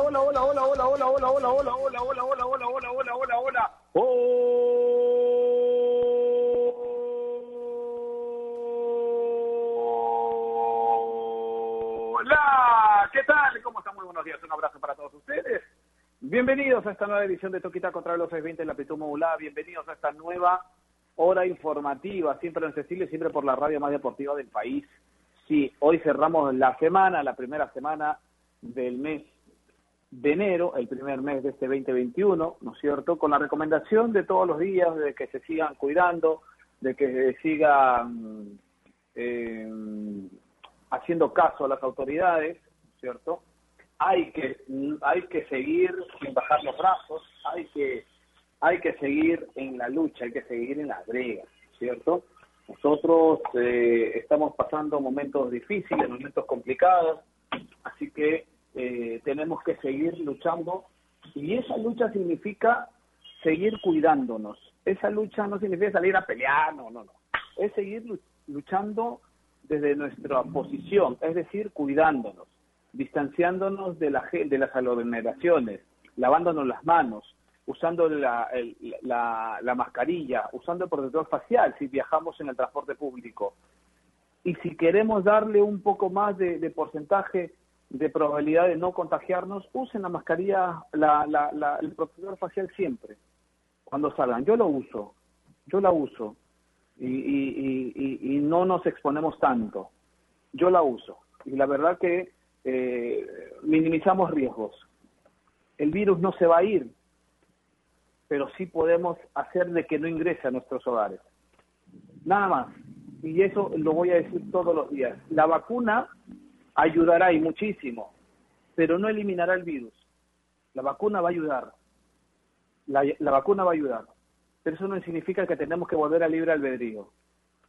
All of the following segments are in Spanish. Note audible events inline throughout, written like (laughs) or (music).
hola, hola, hola, hola, hola, hola, hola, hola, hola, hola, hola, hola, hola, hola, hola, hola, hola, ¿qué tal? ¿Cómo están? Muy buenos días. Un abrazo para todos ustedes. Bienvenidos a esta nueva edición de Toquita contra los 620 en la amplitud modulada. Bienvenidos a esta nueva hora informativa, siempre en Cecilia, siempre por la radio más deportiva del país. Sí, hoy cerramos la semana, la primera semana del mes de enero, el primer mes de este 2021, ¿no es cierto? Con la recomendación de todos los días de que se sigan cuidando, de que se sigan eh, haciendo caso a las autoridades, ¿no es cierto? Hay que, hay que seguir sin bajar los brazos, hay que, hay que seguir en la lucha, hay que seguir en la brega, ¿cierto? Nosotros eh, estamos pasando momentos difíciles, momentos complicados, así que eh, tenemos que seguir luchando y esa lucha significa seguir cuidándonos. Esa lucha no significa salir a pelear, no, no, no. Es seguir luchando desde nuestra posición, es decir, cuidándonos, distanciándonos de, la, de las aglomeraciones, lavándonos las manos, usando la, la, la, mascarilla, usando el protector facial si viajamos en el transporte público. Y si queremos darle un poco más de porcentaje de probabilidad de no contagiarnos, usen la mascarilla, la, la, la, el protector facial siempre, cuando salgan. Yo lo uso, yo la uso y, y, y, y no nos exponemos tanto. Yo la uso y la verdad que eh, minimizamos riesgos. El virus no se va a ir, pero sí podemos hacer de que no ingrese a nuestros hogares. Nada más. Y eso lo voy a decir todos los días. La vacuna ayudará y muchísimo, pero no eliminará el virus. La vacuna va a ayudar. La, vacuna va a ayudar. Pero eso no significa que tenemos que volver al libre albedrío,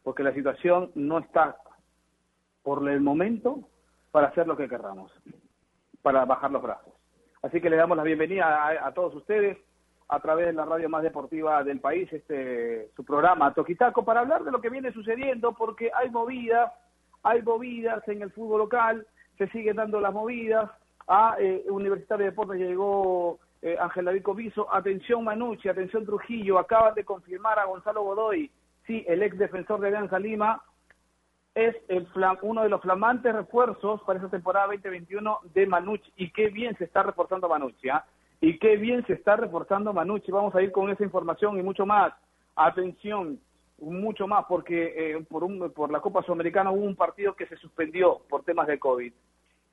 porque la situación no está por el momento para hacer lo que querramos, para bajar los brazos. Así que le damos la bienvenida a, a todos ustedes a través de la radio más deportiva del país, este su programa Toquitaco, para hablar de lo que viene sucediendo, porque hay movidas, hay movidas en el fútbol local, se siguen dando las movidas. A eh, Universitario de Deportes llegó eh, Ángel David Cobiso. Atención Manucci, atención Trujillo, acaban de confirmar a Gonzalo Godoy, sí, el ex defensor de Alianza Lima, es el uno de los flamantes refuerzos para esa temporada 2021 de Manucci. Y qué bien se está reforzando Manucci, ¿ah? Y qué bien se está reforzando Manucci. Vamos a ir con esa información y mucho más. Atención, mucho más, porque eh, por, un, por la Copa Sudamericana hubo un partido que se suspendió por temas de COVID.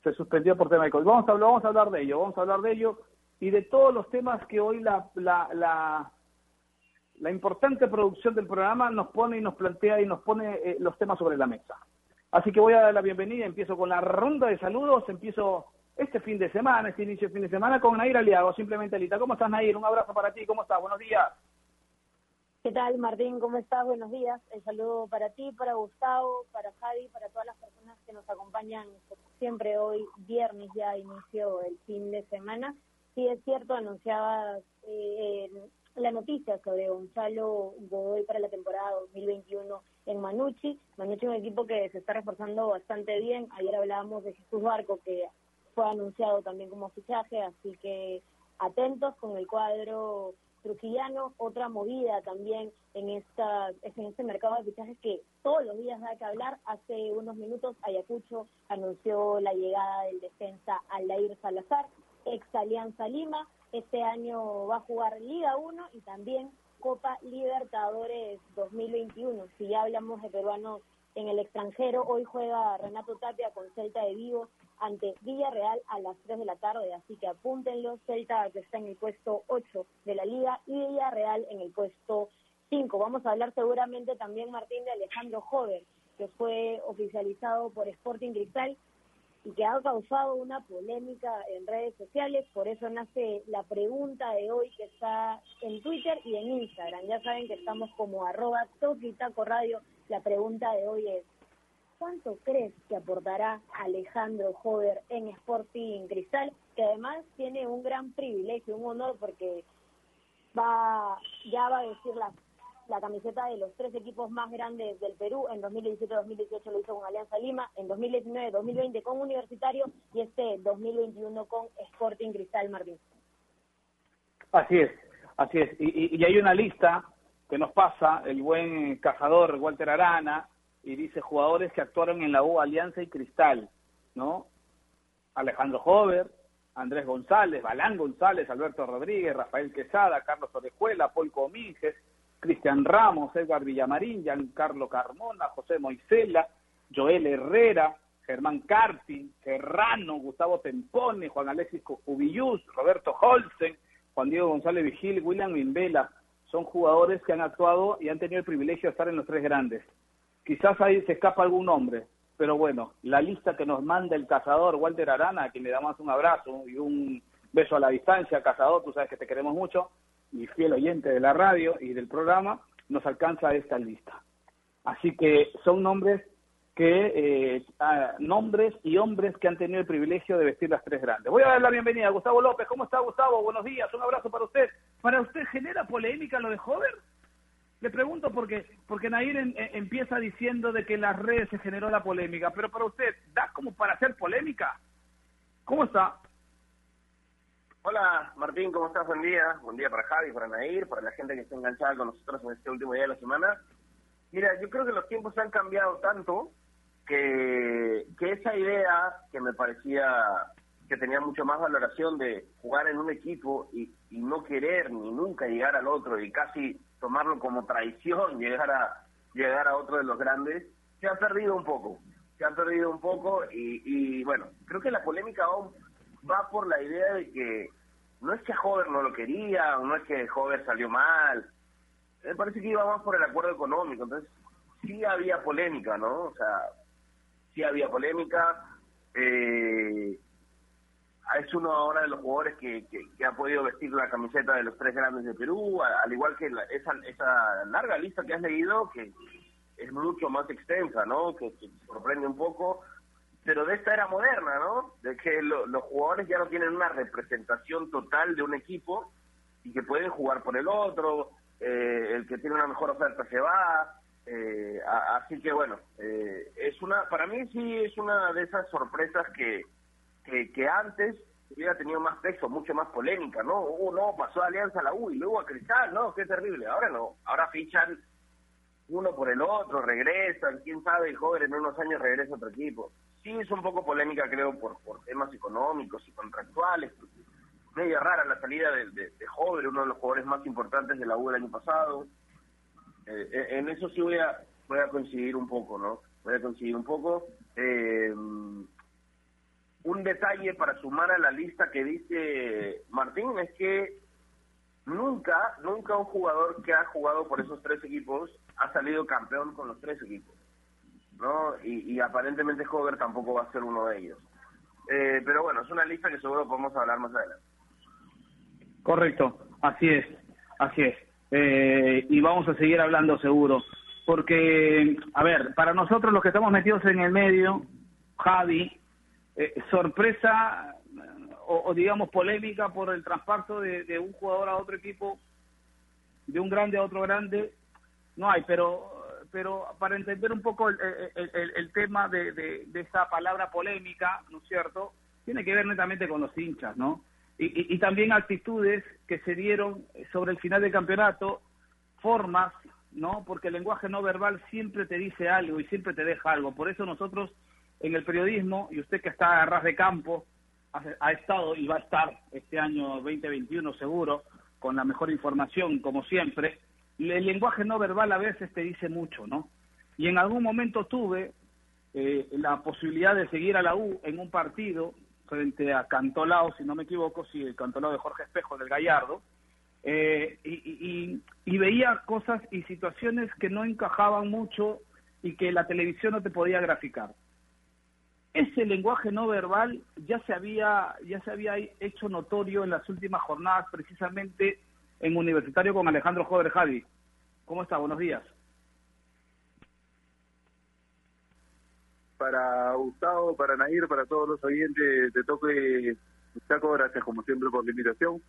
Se suspendió por temas de COVID. Vamos a, vamos a hablar de ello, vamos a hablar de ello y de todos los temas que hoy la, la, la, la importante producción del programa nos pone y nos plantea y nos pone eh, los temas sobre la mesa. Así que voy a dar la bienvenida, empiezo con la ronda de saludos, empiezo este fin de semana, este inicio de fin de semana con Nair Aliago, simplemente Alita. ¿Cómo estás, Nair? Un abrazo para ti, ¿cómo estás? Buenos días. ¿Qué tal, Martín? ¿Cómo estás? Buenos días. El saludo para ti, para Gustavo, para Javi, para todas las personas que nos acompañan siempre hoy, viernes ya inicio el fin de semana. Sí, es cierto, anunciaba eh, la noticia sobre Gonzalo Godoy para la temporada 2021 en Manucci. Manucci es un equipo que se está reforzando bastante bien. Ayer hablábamos de Jesús Barco, que fue anunciado también como fichaje, así que atentos con el cuadro trujillano, otra movida también en esta en este mercado de fichajes que todos los días da que hablar. Hace unos minutos Ayacucho anunció la llegada del defensa Aldair Salazar, ex Alianza Lima. Este año va a jugar Liga 1 y también Copa Libertadores 2021. Si hablamos de peruanos en el extranjero, hoy juega Renato Tapia con Celta de Vigo ante Villarreal a las 3 de la tarde, así que apúntenlo, Celta que está en el puesto 8 de la liga y Villarreal en el puesto 5. Vamos a hablar seguramente también, Martín, de Alejandro Jover, que fue oficializado por Sporting Cristal y que ha causado una polémica en redes sociales, por eso nace la pregunta de hoy que está en Twitter y en Instagram. Ya saben que estamos como arroba Radio. La pregunta de hoy es, ¿cuánto crees que aportará Alejandro Jover en Sporting Cristal? Que además tiene un gran privilegio, un honor, porque va ya va a decir la camiseta de los tres equipos más grandes del Perú. En 2017-2018 lo hizo con Alianza Lima, en 2019-2020 con Universitario y este 2021 con Sporting Cristal Martín. Así es, así es. Y, y, hay una lista que nos pasa el buen cazador Walter Arana y dice jugadores que actuaron en la U Alianza y Cristal, ¿no? Alejandro Hover, Andrés González, Balán González, Alberto Rodríguez, Rafael Quesada, Carlos Orejuela, Paul Cristian Ramos, Edgar Villamarín, Giancarlo Carmona, José Moisela, Joel Herrera, Germán Carpi, Serrano, Gustavo Tempone, Juan Alexis Ubillus, Roberto Holsen, Juan Diego González Vigil, William Mimbela, son jugadores que han actuado y han tenido el privilegio de estar en los tres grandes. Quizás ahí se escapa algún nombre, pero bueno, la lista que nos manda el cazador Walter Arana, a quien le damos un abrazo y un beso a la distancia, cazador, tú sabes que te queremos mucho, y fiel oyente de la radio y del programa, nos alcanza esta lista. Así que son nombres que eh, nombres y hombres que han tenido el privilegio de vestir las tres grandes. Voy a dar la bienvenida a Gustavo López. ¿Cómo está Gustavo? Buenos días, un abrazo para usted. ¿Para usted genera polémica lo de Hover? Le pregunto porque porque Nair empieza diciendo de que en las redes se generó la polémica, pero para usted, ¿da como para hacer polémica? ¿Cómo está? Hola Martín, ¿cómo estás? Buen día. Buen día para Javi, para Nair, para la gente que está enganchada con nosotros en este último día de la semana. Mira, yo creo que los tiempos han cambiado tanto que, que esa idea que me parecía que tenía mucho más valoración de jugar en un equipo y, y no querer ni nunca llegar al otro y casi tomarlo como traición, (laughs) llegar a llegar a otro de los grandes, se ha perdido un poco, se ha perdido un poco y, y bueno, creo que la polémica va por la idea de que no es que Hover no lo quería, no es que Hover salió mal, me parece que iba más por el acuerdo económico, entonces sí había polémica, ¿no? O sea, sí había polémica, eh, es uno ahora de los jugadores que, que, ha podido vestir la camiseta de los tres grandes de Perú, al igual que esa, esa larga lista que has leído, que es mucho más extensa, ¿no? Que, sorprende un poco, pero de esta era moderna, ¿no? De que los jugadores ya no tienen una representación total de un equipo y que pueden jugar por el otro, eh, el que tiene una mejor oferta se va, eh, así que bueno, eh, es una, para mí sí es una de esas sorpresas que que, antes hubiera tenido más peso, mucho más polémica, ¿no? Uh, no, pasó a Alianza a la U y luego a Cristal, ¿no? Qué terrible. Ahora no, ahora fichan uno por el otro, regresan, quién sabe, el joven en unos años regresa a otro equipo. Sí es un poco polémica, creo, por, por temas económicos y contractuales. Media rara la salida de, de, Joven, uno de los jugadores más importantes de la U el año pasado. Eh, en eso sí voy a, voy a coincidir un poco, ¿no? Voy a coincidir un poco. Eh, un detalle para sumar a la lista que dice Martín es que nunca, nunca un jugador que ha jugado por esos tres equipos ha salido campeón con los tres equipos, ¿no? Y, aparentemente Hover tampoco va a ser uno de ellos. Eh, pero bueno, es una lista que seguro podemos hablar más adelante. Correcto, así es, así es. Eh, y vamos a seguir hablando seguro, porque, a ver, para nosotros los que estamos metidos en el medio, Javi, eh, sorpresa o, digamos polémica por el traspaso de, un jugador a otro equipo, de un grande a otro grande, no hay, pero pero para entender un poco el, el, tema de, de, esa palabra polémica, ¿no es cierto? Tiene que ver netamente con los hinchas, ¿no? Y, y, también actitudes que se dieron sobre el final del campeonato, formas, ¿no? Porque el lenguaje no verbal siempre te dice algo y siempre te deja algo. Por eso nosotros en el periodismo, y usted que está a ras de campo, ha, estado y va a estar este año 2021 seguro, con la mejor información, como siempre, el lenguaje no verbal a veces te dice mucho, ¿no? Y en algún momento tuve eh, la posibilidad de seguir a la U en un partido frente a Cantolao, si no me equivoco, sí, el Cantolao de Jorge Espejo del Gallardo, eh, y, y, veía cosas y situaciones que no encajaban mucho y que la televisión no te podía graficar ese lenguaje no verbal ya se había ya se había hecho notorio en las últimas jornadas precisamente en Universitario con Alejandro Jover Javi. ¿Cómo está? Buenos días. Para Gustavo, para Nair, para todos los oyentes de Toque Chaco, gracias como siempre por la invitación.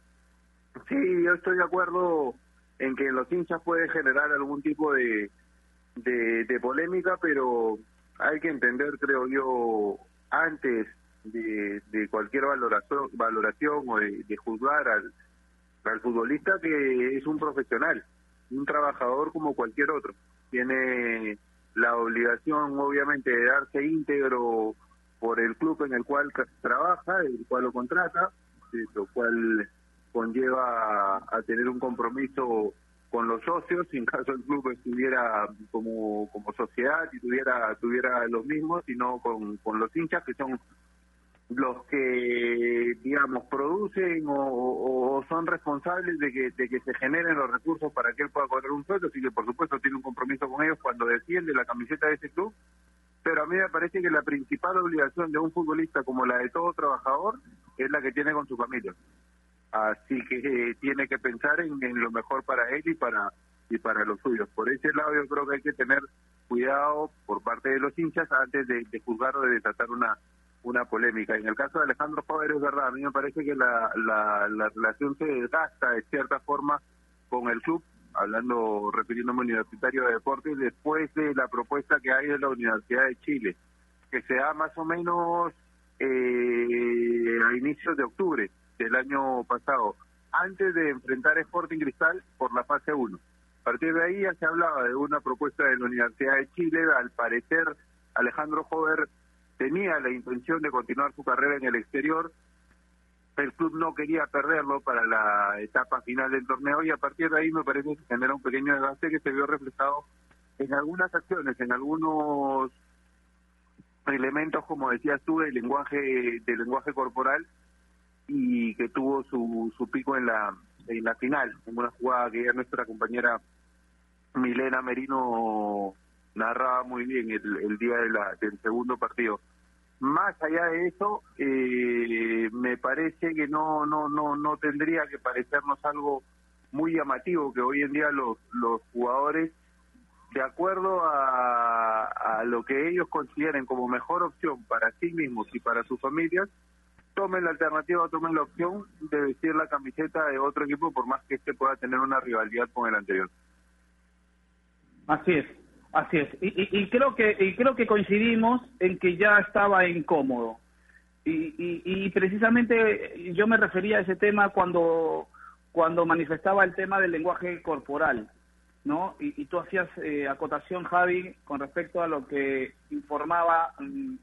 Sí, yo estoy de acuerdo en que los hinchas puede generar algún tipo de, de, polémica, pero hay que entender, creo yo, antes de, de cualquier valoración, valoración o de, juzgar al, al futbolista que es un profesional, un trabajador como cualquier otro. Tiene la obligación, obviamente, de darse íntegro por el club en el cual trabaja, el cual lo contrata, lo cual conlleva a tener un compromiso con los socios, en caso el club estuviera como, como sociedad y tuviera, tuviera los mismos, sino con, con los hinchas que son los que, digamos, producen o, son responsables de que, de que se generen los recursos para que él pueda cobrar un sueldo, así que por supuesto tiene un compromiso con ellos cuando defiende la camiseta de ese club, pero a mí me parece que la principal obligación de un futbolista como la de todo trabajador es la que tiene con su familia. Así que eh, tiene que pensar en, lo mejor para él y para y para los suyos. Por ese lado yo creo que hay que tener cuidado por parte de los hinchas antes de, juzgar o de desatar una una polémica. En el caso de Alejandro Poder es verdad, a mí me parece que la, la, la relación se desgasta de cierta forma con el club, hablando, refiriéndome Universitario de Deportes, después de la propuesta que hay de la Universidad de Chile, que se da más o menos eh, a inicios de octubre del año pasado, antes de enfrentar a Sporting Cristal por la fase 1. A partir de ahí ya se hablaba de una propuesta de la Universidad de Chile, al parecer Alejandro Jover tenía la intención de continuar su carrera en el exterior, el club no quería perderlo para la etapa final del torneo y a partir de ahí me parece que genera un pequeño debate que se vio reflejado en algunas acciones, en algunos elementos, como decías tú, del lenguaje, del lenguaje corporal y que tuvo su, su pico en la, en la final, en una jugada que ya nuestra compañera Milena Merino narraba muy bien el, el día de la, del segundo partido. Más allá de eso, eh, me parece que no, no, no, no tendría que parecernos algo muy llamativo que hoy en día los, los jugadores, de acuerdo a, a lo que ellos consideren como mejor opción para sí mismos y para sus familias, tomen la alternativa, tomen la opción de vestir la camiseta de otro equipo, por más que este pueda tener una rivalidad con el anterior. Así es. Así es, y, creo que y creo que coincidimos en que ya estaba incómodo. Y, y, precisamente yo me refería a ese tema cuando cuando manifestaba el tema del lenguaje corporal, ¿no? Y, tú hacías eh, acotación, Javi, con respecto a lo que informaba mm,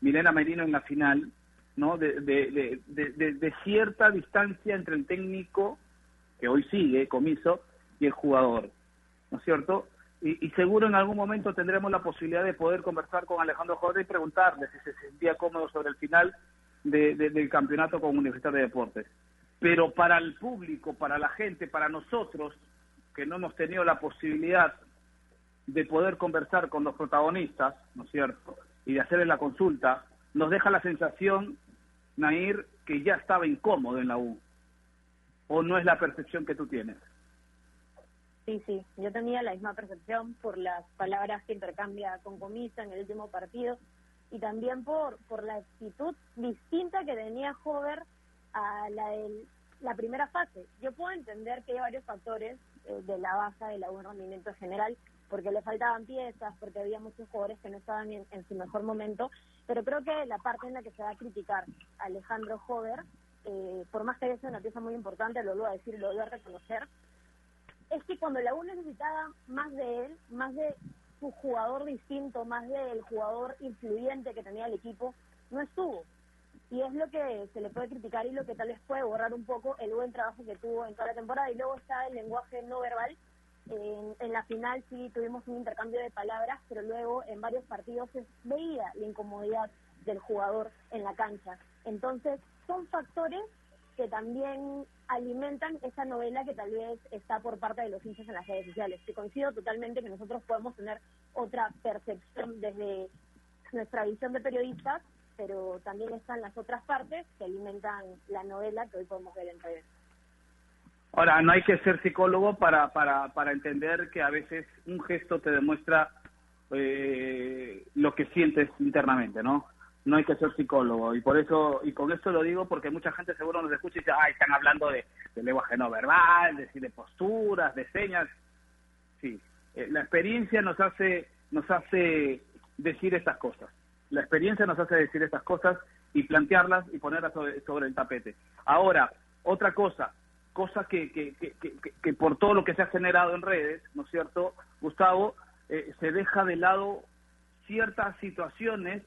Milena Merino en la final, ¿no? De, de, de, de, cierta distancia entre el técnico, que hoy sigue, Comiso, y el jugador, ¿no es cierto? y, seguro en algún momento tendremos la posibilidad de poder conversar con Alejandro Jorge y preguntarle si se sentía cómodo sobre el final del campeonato con Universidad de Deportes. Pero para el público, para la gente, para nosotros, que no hemos tenido la posibilidad de poder conversar con los protagonistas, ¿no es cierto? Y de hacerles la consulta, nos deja la sensación, Nair, que ya estaba incómodo en la U. ¿O no es la percepción que tú tienes? Sí, sí, yo tenía la misma percepción por las palabras que intercambia con Comisa en el último partido y también por, por la actitud distinta que tenía Hover a la de la primera fase. Yo puedo entender que hay varios factores eh, de la baja de la buen rendimiento general, porque le faltaban piezas, porque había muchos jugadores que no estaban en, su mejor momento, pero creo que la parte en la que se va a criticar a Alejandro Hover, eh, por más que haya sido una pieza muy importante, lo voy a decir, lo voy a reconocer, es que cuando la U necesitaba más de él, más de su jugador distinto, más del jugador influyente que tenía el equipo, no estuvo. Y es lo que se le puede criticar y lo que tal vez puede borrar un poco el buen trabajo que tuvo en toda la temporada. Y luego está el lenguaje no verbal. En, en la final sí tuvimos un intercambio de palabras, pero luego en varios partidos se veía la incomodidad del jugador en la cancha. Entonces, son factores que también alimentan esa novela que tal vez está por parte de los hinchas en las redes sociales. Que coincido totalmente que nosotros podemos tener otra percepción desde nuestra visión de periodistas, pero también están las otras partes que alimentan la novela que hoy podemos ver en redes. Ahora, no hay que ser psicólogo para, para, para entender que a veces un gesto te demuestra eh, lo que sientes internamente, ¿no? no hay que ser psicólogo. Y por eso y con esto lo digo porque mucha gente seguro nos escucha y dice ay están hablando de, lenguaje no verbal de, de posturas de señas sí eh, la experiencia nos hace nos hace decir estas cosas. La experiencia nos hace decir estas cosas y plantearlas y ponerlas sobre, el tapete. Ahora otra cosa cosa que, que, que, que, por todo lo que se ha generado en redes no es cierto Gustavo eh, se deja de lado ciertas situaciones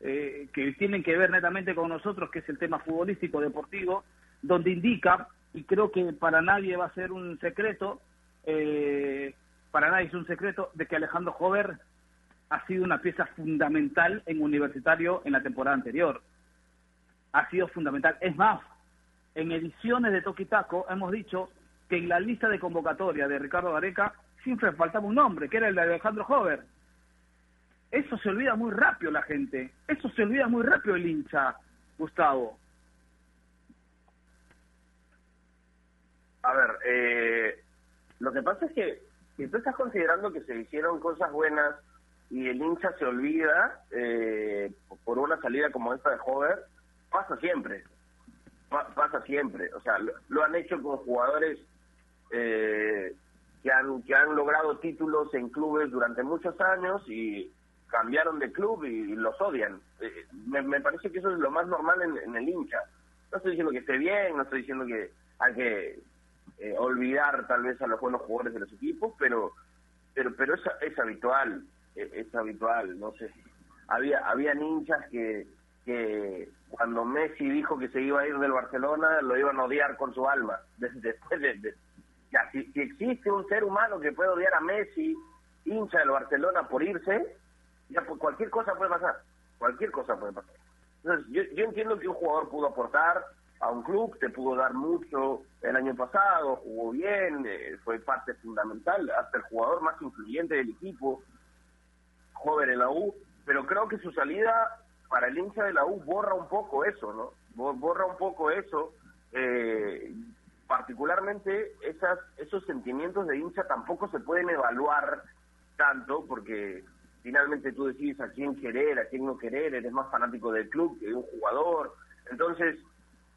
eh, que tienen que ver netamente con nosotros, que es el tema futbolístico deportivo, donde indica, y creo que para nadie va a ser un secreto, eh, para nadie es un secreto, de que Alejandro Jover ha sido una pieza fundamental en Universitario en la temporada anterior. Ha sido fundamental. Es más, en ediciones de Toquitaco hemos dicho que en la lista de convocatoria de Ricardo Gareca siempre faltaba un nombre, que era el de Alejandro Jover. Eso se olvida muy rápido la gente. Eso se olvida muy rápido el hincha, Gustavo. A ver, eh, lo que pasa es que si tú estás considerando que se hicieron cosas buenas y el hincha se olvida eh, por una salida como esta de Hover, pasa siempre. Pasa siempre. O sea, lo, han hecho con jugadores eh, que, han, que han logrado títulos en clubes durante muchos años y cambiaron de club y, los odian. Eh, me, parece que eso es lo más normal en, el hincha. No estoy diciendo que esté bien, no estoy diciendo que hay que eh, olvidar tal vez a los buenos jugadores de los equipos, pero pero pero es, es habitual, es, es habitual, no sé. Había había hinchas que que cuando Messi dijo que se iba a ir del Barcelona lo iban a odiar con su alma. (laughs) Después de, ya, si, si existe un ser humano que puede odiar a Messi, hincha del Barcelona por irse, ya pues cualquier cosa puede pasar, cualquier cosa puede pasar. Entonces, yo, yo entiendo que un jugador pudo aportar a un club, te pudo dar mucho el año pasado, jugó bien, eh, fue parte fundamental, hasta el jugador más influyente del equipo, joven en la U, pero creo que su salida para el hincha de la U borra un poco eso, ¿no? Borra un poco eso, eh, particularmente esas, esos sentimientos de hincha tampoco se pueden evaluar tanto porque finalmente tú decides a quién querer, a quién no querer, eres más fanático del club que de un jugador. Entonces,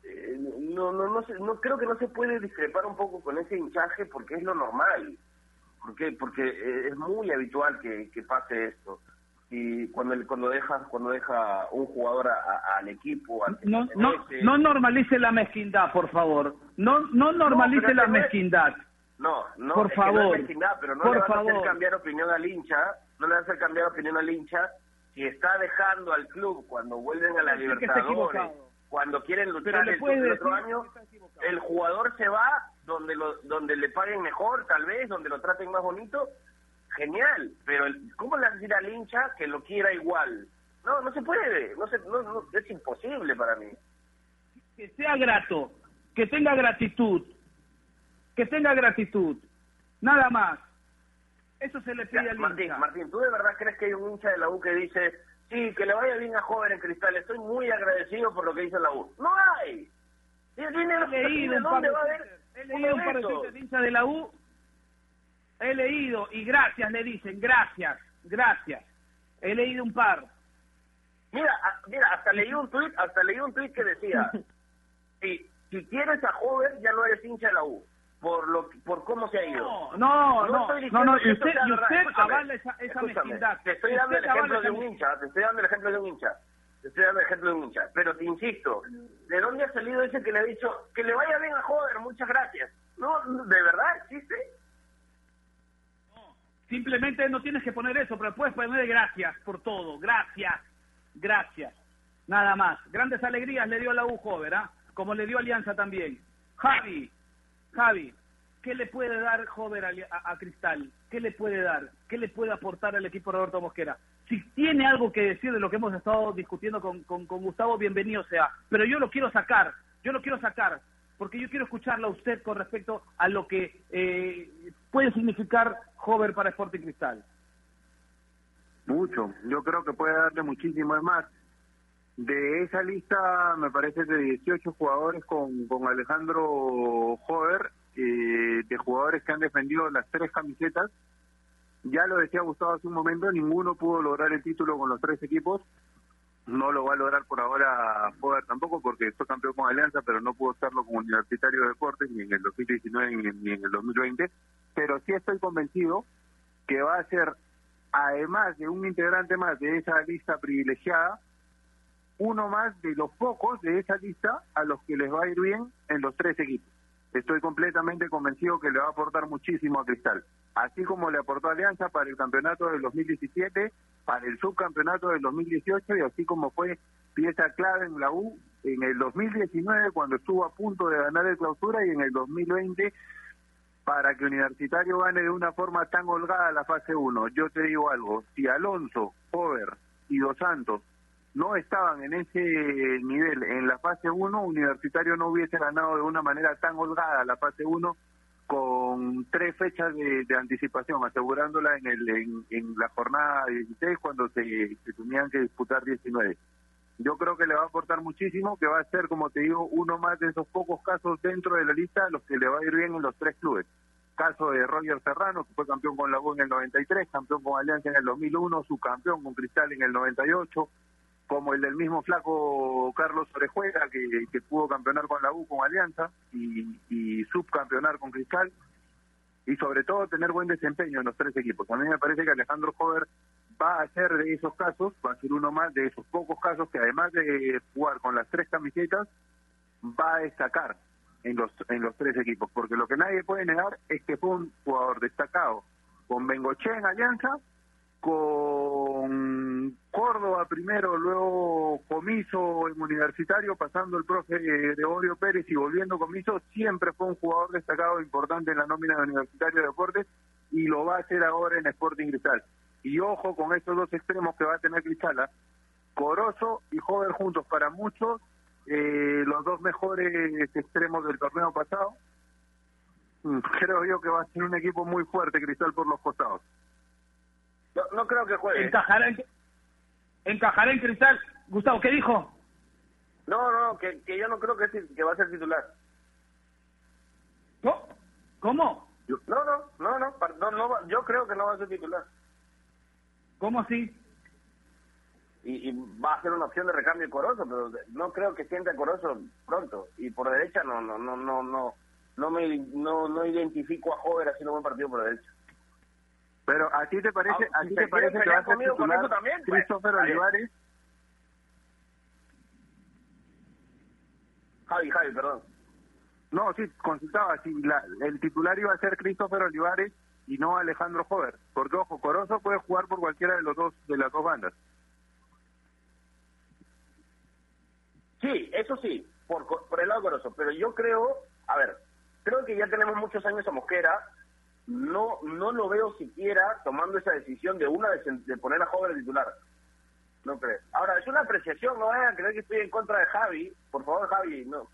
eh, no, no, no, no creo que no se puede discrepar un poco con ese hinchaje porque es lo normal. porque Porque eh, es muy habitual que, que pase esto y cuando cuando deja cuando deja un jugador al equipo no no no normalice la mezquindad por favor. No no normalice la mezquindad. No no por favor pero no por le vas favor. a hacer cambiar opinión al hincha no le va a hacer cambiar opinión al hincha si está dejando al club cuando vuelven a la Libertadores, cuando quieren luchar el, otro año, el jugador se va donde lo, donde le paguen mejor, tal vez, donde lo traten más bonito, genial, pero ¿cómo le decir al hincha que lo quiera igual? No, no se puede, no, se, no, es imposible para mí. Que sea grato, que tenga gratitud, que tenga gratitud, nada más. Eso se le pide al Martín, Martín, ¿tú de verdad crees que hay un hincha de la U que dice, sí, que le vaya bien a joven en Cristal, estoy muy agradecido por lo que dice la U? ¡No hay! he leído un par de, he leído un par de hinchas de la U, he leído, y gracias le dicen, gracias, gracias. He leído un par. Mira, mira, hasta leí un tweet, hasta leí un tweet que decía, (laughs) si, si quieres a joven ya no eres hincha de la U por lo por cómo se ha ido. No, no, no, no, no, y usted, y usted avala esa, esa mezquindad. Te estoy dando el ejemplo de un hincha, te estoy dando el ejemplo de un hincha, te estoy dando el ejemplo de un hincha, pero te insisto, ¿de dónde ha salido ese que le ha dicho que le vaya bien a joder, muchas gracias? No, ¿de verdad existe? Simplemente no tienes que poner eso, pero puedes poner gracias por todo, gracias, gracias, nada más. Grandes alegrías le dio la U Jover, ¿ah? Como le dio Alianza también. Javi, Javi, ¿qué le puede dar Jover a, Cristal? ¿Qué le puede dar? ¿Qué le puede aportar al equipo Roberto Mosquera? Si tiene algo que decir de lo que hemos estado discutiendo con, con, Gustavo, bienvenido sea. Pero yo lo quiero sacar, yo lo quiero sacar, porque yo quiero escucharlo a usted con respecto a lo que eh, puede significar Jover para Sporting Cristal. Mucho, yo creo que puede darle muchísimo. Es más, de esa lista, me parece de 18 jugadores con, con Alejandro Jover, eh, de jugadores que han defendido las tres camisetas. Ya lo decía Gustavo hace un momento, ninguno pudo lograr el título con los tres equipos. No lo va a lograr por ahora Poder tampoco porque fue campeón con Alianza, pero no pudo serlo como Universitario de Deportes ni en el 2019 ni en el 2020. Pero sí estoy convencido que va a ser, además de un integrante más de esa lista privilegiada, uno más de los pocos de esa lista a los que les va a ir bien en los tres equipos. Estoy completamente convencido que le va a aportar muchísimo a Cristal. Así como le aportó Alianza para el campeonato del 2017, para el subcampeonato del 2018 y así como fue pieza clave en la U en el 2019 cuando estuvo a punto de ganar el clausura y en el 2020 para que Universitario gane de una forma tan holgada la fase 1. Yo te digo algo, si Alonso, Pover y Dos Santos no estaban en ese nivel en la fase 1, Universitario no hubiese ganado de una manera tan holgada la fase 1 con tres fechas de, anticipación, asegurándola en, el, en, la jornada 16 cuando se, se, tenían que disputar 19. Yo creo que le va a aportar muchísimo, que va a ser, como te digo, uno más de esos pocos casos dentro de la lista los que le va a ir bien en los tres clubes. Caso de Roger Serrano, que fue campeón con la U en el 93, campeón con Alianza en el 2001, subcampeón con Cristal en el 98, como el del mismo flaco Carlos Orejuela, que, que pudo campeonar con la U, con Alianza, y, subcampeonar con Cristal, y sobre todo tener buen desempeño en los tres equipos. A mí me parece que Alejandro Jover va a ser de esos casos, va a ser uno más de esos pocos casos que además de jugar con las tres camisetas, va a destacar en los, en los tres equipos, porque lo que nadie puede negar es que fue un jugador destacado con Bengoche en Alianza, con Córdoba primero, luego Comiso en Universitario, pasando el profe Gregorio Pérez y volviendo Comiso, siempre fue un jugador destacado importante en la nómina de Universitario de Deportes y lo va a hacer ahora en Sporting Cristal. Y ojo con estos dos extremos que va a tener Cristala, Corozo y Jover juntos para muchos, eh, los dos mejores extremos del torneo pasado. Mm, creo yo que va a ser un equipo muy fuerte Cristal por los costados. No, no creo que juegue. Encajará en, encajará en Cristal. Gustavo, ¿qué dijo? No, no, que, que yo no creo que, que va a ser titular. ¿Cómo? ¿Cómo? No, no, no, no, no, yo creo que no va a ser titular. ¿Cómo así? Y, y, va a ser una opción de recambio Corozo, pero no creo que sienta Corozo pronto. Y por derecha no, no, no, no, no, no me, no, no identifico a Jover haciendo buen partido por derecha. Pero a ti te parece, ah, a ti te parece que va a ser titular también, pues, Christopher Olivares. Javi, Javi, perdón. No, sí, consultaba si la, el titular iba a ser Christopher Olivares y no Alejandro Jover, porque ojo, Corozo puede jugar por cualquiera de los dos de las dos bandas. Sí, eso sí, por, por el lado Corozo, pero yo creo, a ver, creo que ya tenemos muchos años a Mosquera, no no lo veo siquiera tomando esa decisión de una de, poner a Jover titular. No creo. Ahora, es una apreciación, no vayan a creer que estoy en contra de Javi. Por favor, Javi, no.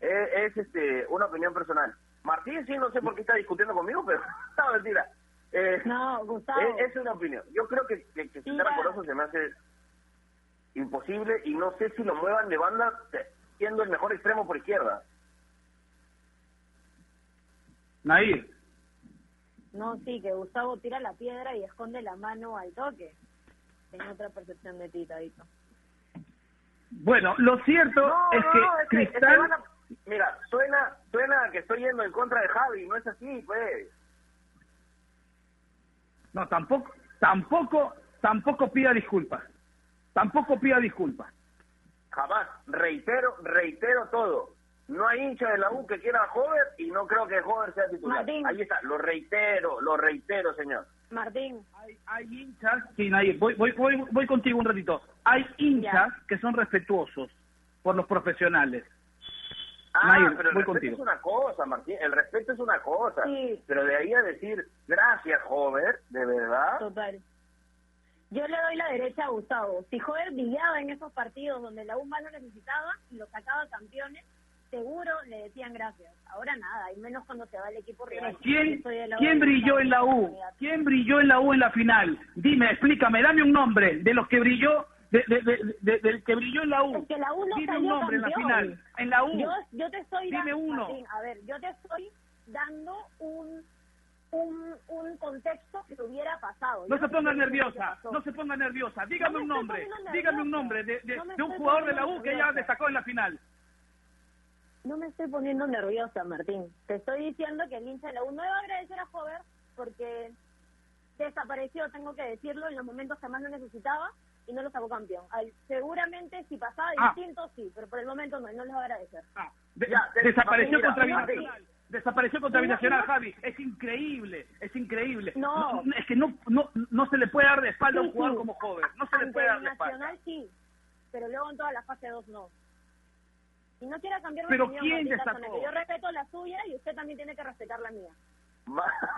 Es, este una opinión personal. Martín sí, no sé por qué está discutiendo conmigo, pero (laughs) no, mentira. Eh, no, Gustavo. Es, una opinión. Yo creo que, que, que por eso se me hace imposible y no sé si lo muevan de banda siendo el mejor extremo por izquierda. Nair. No, sí, que Gustavo tira la piedra y esconde la mano al toque. Tengo otra percepción de ti, Tadito. Bueno, lo cierto es que Cristal... Mira, suena, suena que estoy yendo en contra de Javi, no es así, pues. No, tampoco, tampoco, tampoco pida disculpas. Tampoco pida disculpas. Jamás. Reitero, reitero todo. No hay hincha de la U que quiera a Jover y no creo que Jover sea titular. Ahí está, lo reitero, lo reitero, señor. Martín. Hay, hay hinchas, sí, nadie, voy, voy, voy, voy contigo un ratito. Hay hinchas que son respetuosos por los profesionales. Ah, pero el respeto es una cosa, Martín, el respeto es una cosa. Sí. Pero de ahí a decir, gracias, Jover, de verdad. Total. Yo le doy la derecha a Gustavo. Si Jover brillaba en esos partidos donde la U más lo necesitaba y lo sacaba campeones, seguro le decían gracias. Ahora nada, y menos cuando se va el equipo rival. ¿Quién, ¿quién brilló en la U? ¿Quién brilló en la U en la final? Dime, explícame, dame un nombre de los que brilló de, de, del que brilló en la U. que la U no Dime un nombre en la final. En la U. Yo, yo te estoy Dime uno. a ver, yo te estoy dando un un, un contexto que hubiera pasado. No se ponga nerviosa, no se ponga nerviosa. Dígame No un nombre, dígame un nombre de, de- No de un jugador de la U que ya nerviosa. destacó en la final. No me estoy poniendo nerviosa, Martín. Te estoy diciendo que el hincha de la U no va a agradecer a Jover porque desapareció, tengo que decirlo, en los momentos que más lo necesitaba y no lo sacó campeón. Al- seguramente si pasaba Ah. distinto, sí, pero por el momento no, y no les va a agradecer. Ah, de- Ya, de- desapareció contra Binacional. Desapareció contra Binacional, no. Javi. Es increíble, es increíble. No. es que no, no, no se le puede dar de espalda a un jugador sí. como joven. No se le puede dar de espalda. Nacional sí, pero luego en toda la fase 2 no. Y no quiera cambiar mi Pero opinión, ¿quién Martín que yo respeto la suya y usted también tiene que respetar la mía.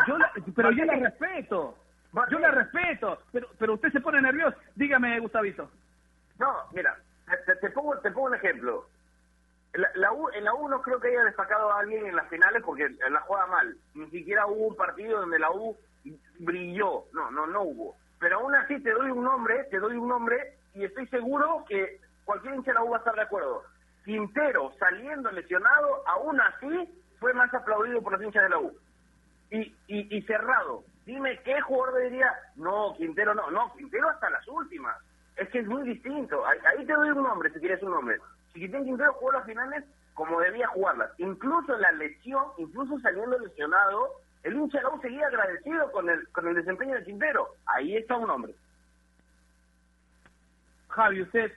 Yo la- pero yo la respeto. Yo la respeto. Pero, pero usted se pone nervioso. Dígame, Gustavito. No, mira, te, te- te pongo, te pongo un ejemplo. La, la U, en la U no creo que haya destacado a alguien en las finales porque la juega mal. Ni siquiera hubo un partido donde la U brilló. No, no, no hubo. Pero aún así te doy un nombre, te doy un nombre y estoy seguro que cualquier hincha de la U va a estar de acuerdo. Quintero saliendo lesionado, aún así fue más aplaudido por los hinchas de la U. Y, y, y cerrado. Dime qué jugador diría, no, Quintero no, no, Quintero hasta las últimas. Es que es muy distinto. Ahí, ahí te doy un nombre, si quieres un nombre. Chiquitín Quintero jugó las finales como debía jugarlas. Incluso la lesión, incluso saliendo lesionado, el hincha de la U seguía agradecido con el, con el desempeño de Quintero. Ahí está un nombre. Javi, ¿usted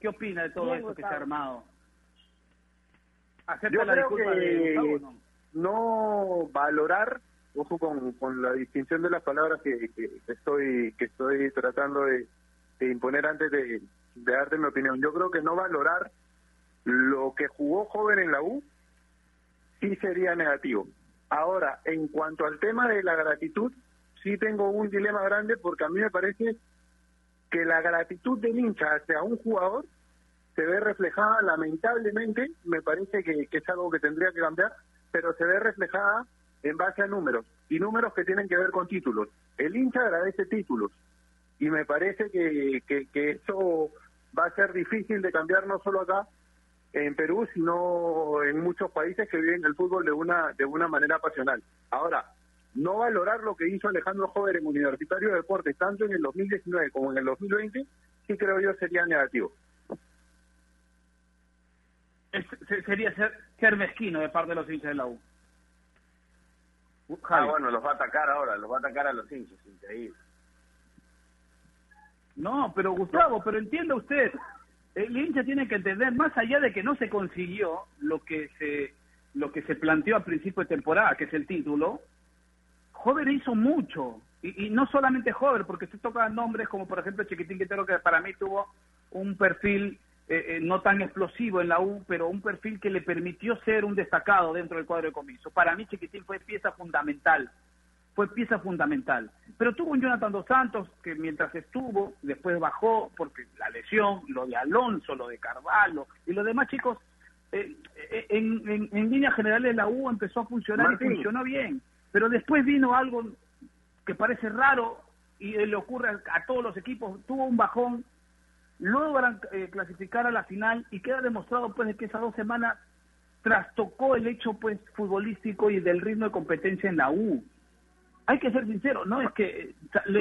qué opina de todo Bien, esto que se ha armado? ¿Acepta Yo la creo de que Gustavo no? no valorar, ojo con, con la distinción de las palabras que, que estoy que estoy tratando de, de imponer antes de, de darte mi opinión. Yo creo que no valorar lo que jugó joven en la U sí sería negativo. Ahora, en cuanto al tema de la gratitud, sí tengo un dilema grande porque a mí me parece que la gratitud del hincha hacia un jugador se ve reflejada lamentablemente, me parece que, es algo que tendría que cambiar, pero se ve reflejada en base a números, y números que tienen que ver con títulos. El hincha agradece títulos, y me parece que, que, que eso va a ser difícil de cambiar no solo acá en Perú, sino en muchos países que viven el fútbol de una de una manera pasional. Ahora, no valorar lo que hizo Alejandro Jover en Universitario de Deportes, tanto en el 2019 como en el 2020, sí creo yo sería negativo. Es- sería ser, ser mezquino de parte de los hinchas de la U. Ah, Javi. bueno, los va a atacar ahora, los va a atacar a los hinchas, increíble. No, pero Gustavo, pero entienda usted, el hincha tiene que entender, más allá de que no se consiguió lo que se lo que se planteó a principio de temporada, que es el título, Jover hizo mucho, y, y no solamente Jover, porque se tocan nombres como por ejemplo Chiquitín Quintero, que para mí tuvo un perfil eh, eh, no tan explosivo en la U, pero un perfil que le permitió ser un destacado dentro del cuadro de comiso. Para mí Chiquitín fue pieza fundamental fue pieza fundamental. Pero tuvo un Jonathan Dos Santos que mientras estuvo, después bajó porque la lesión, lo de Alonso, lo de Carvalho y los demás chicos, eh, eh, en, en, en líneas generales la U empezó a funcionar Martín. y funcionó bien. Pero después vino algo que parece raro y le ocurre a, a todos los equipos, tuvo un bajón, logran eh, clasificar a la final y queda demostrado pues de que esas dos semanas trastocó el hecho pues futbolístico y del ritmo de competencia en la U. Hay que ser sincero, no es que eh, le-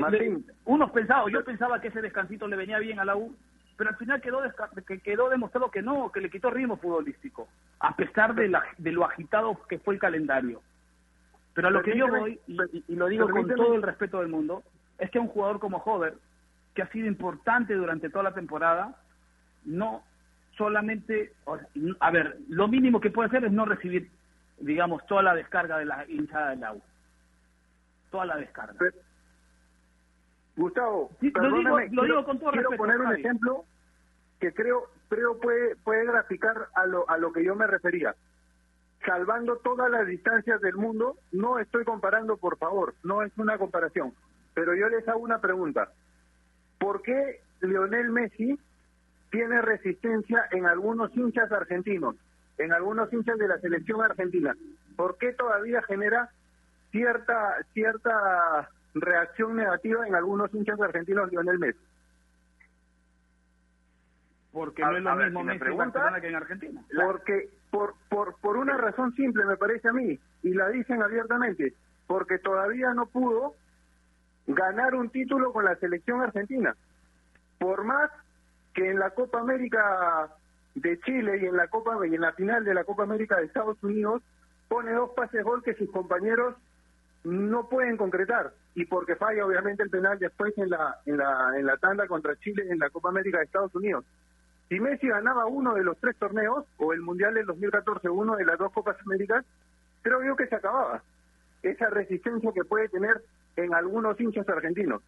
unos pensaban, yo pensaba que ese descansito le venía bien a la U, pero al final quedó que quedó demostrado que no, que le quitó ritmo futbolístico, a pesar de, la, de lo agitado que fue el calendario. Pero a lo que yo voy, y, y- lo digo con todo el respeto del mundo, es que un jugador como Hover, que ha sido importante durante toda la temporada, no solamente, a ver, lo mínimo que puede hacer es no recibir, digamos, toda la descarga de la hinchada del agua. Toda la descarga. Pero- Gustavo, Sí, lo digo- lo quiero, digo con todo quiero respeto, poner un Javi. ejemplo que creo creo puede puede graficar a lo a lo que yo me refería. Salvando todas las distancias del mundo, no estoy comparando, por favor, no es una comparación, pero yo les hago una pregunta. ¿Por qué Lionel Messi tiene resistencia en algunos hinchas argentinos, en algunos hinchas de la selección argentina? ¿Por qué todavía genera cierta cierta reacción negativa en algunos hinchas argentinos Lionel Messi? Porque A- no es lo ver, mismo si me Messi en Barcelona que en Argentina. Porque por, por, por una razón simple me parece a mí, y la dicen abiertamente, porque todavía no pudo ganar un título con la selección argentina. Por más que en la Copa América de Chile y en la Copa y en la final de la Copa América de Estados Unidos pone dos pases gol que sus compañeros no pueden concretar y porque falla obviamente el penal después en la en la en la tanda contra Chile en la Copa América de Estados Unidos. Si Messi ganaba uno de los tres torneos o el Mundial del 2014 uno de las dos Copas Américas, creo yo que se acababa esa resistencia que puede tener en algunos hinchas argentinos.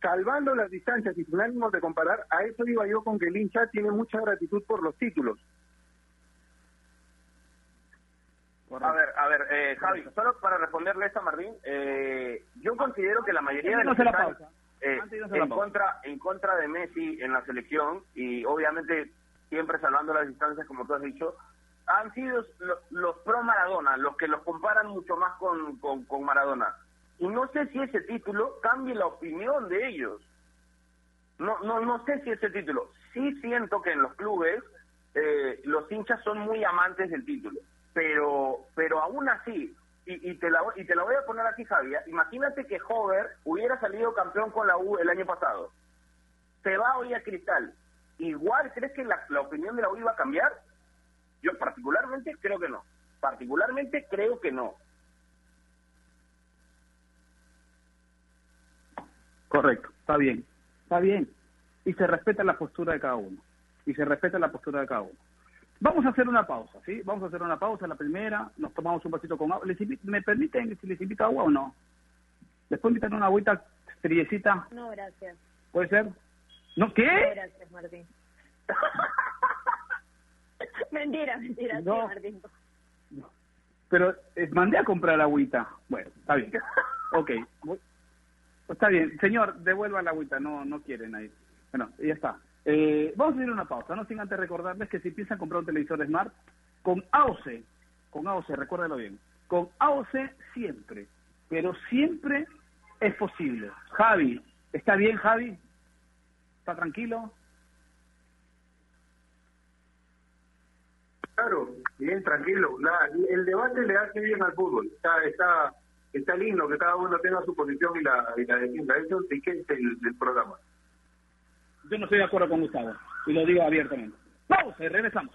Salvando las distancias y sin ánimo de comparar, a eso iba yo con que el hincha tiene mucha gratitud por los títulos. A ver, a ver, eh, Javi, solo para responderle a esta Martín, eh, yo considero que la mayoría de los que están eh, en contra en contra de Messi en la selección y obviamente siempre salvando las distancias como tú has dicho, han sido los, pro Maradona, los que los comparan mucho más con, con, Maradona. Y no sé si ese título cambie la opinión de ellos. No, no, no sé si ese título. Sí siento que en los clubes eh, los hinchas son muy amantes del título, pero, pero aún así, y, te la, y te la voy a poner aquí, Javier, imagínate que Hover hubiera salido campeón con la U el año pasado. Se va hoy a Cristal. Igual, ¿crees que la, la opinión de la U iba a cambiar? Yo particularmente creo que no. Particularmente creo que no. Correcto, está bien, está bien. Y se respeta la postura de cada uno. Y se respeta la postura de cada uno. Vamos a hacer una pausa, ¿sí? Vamos a hacer una pausa, la primera, nos tomamos un vasito con agua. ¿Me permiten si les invito agua o no? ¿Les puedo invitar una agüita friecita? No, gracias. ¿Puede ser? ¿No qué? No, gracias, Martín. (laughs) (laughs) mentira, mentira, no, Martín. Pero eh, mandé a comprar agüita. Bueno, está bien. (laughs) ok. Está bien. Señor, devuelva la agüita. No, no quieren ahí. Bueno, ya está. Eh, vamos a hacer una pausa, no sin antes recordarles que si piensan comprar un televisor Smart, con AOC, con AOC, recuérdalo bien, con AOC siempre, pero siempre es posible. Javi, ¿está bien Javi? ¿Está tranquilo? Claro, bien, tranquilo. el debate le hace bien al fútbol. Está, está, está lindo que cada uno tenga su posición y la, y la defienda. Eso sí que es el, el programa. Yo no estoy de acuerdo con Gustavo, y lo digo abiertamente. Vamos, y regresamos.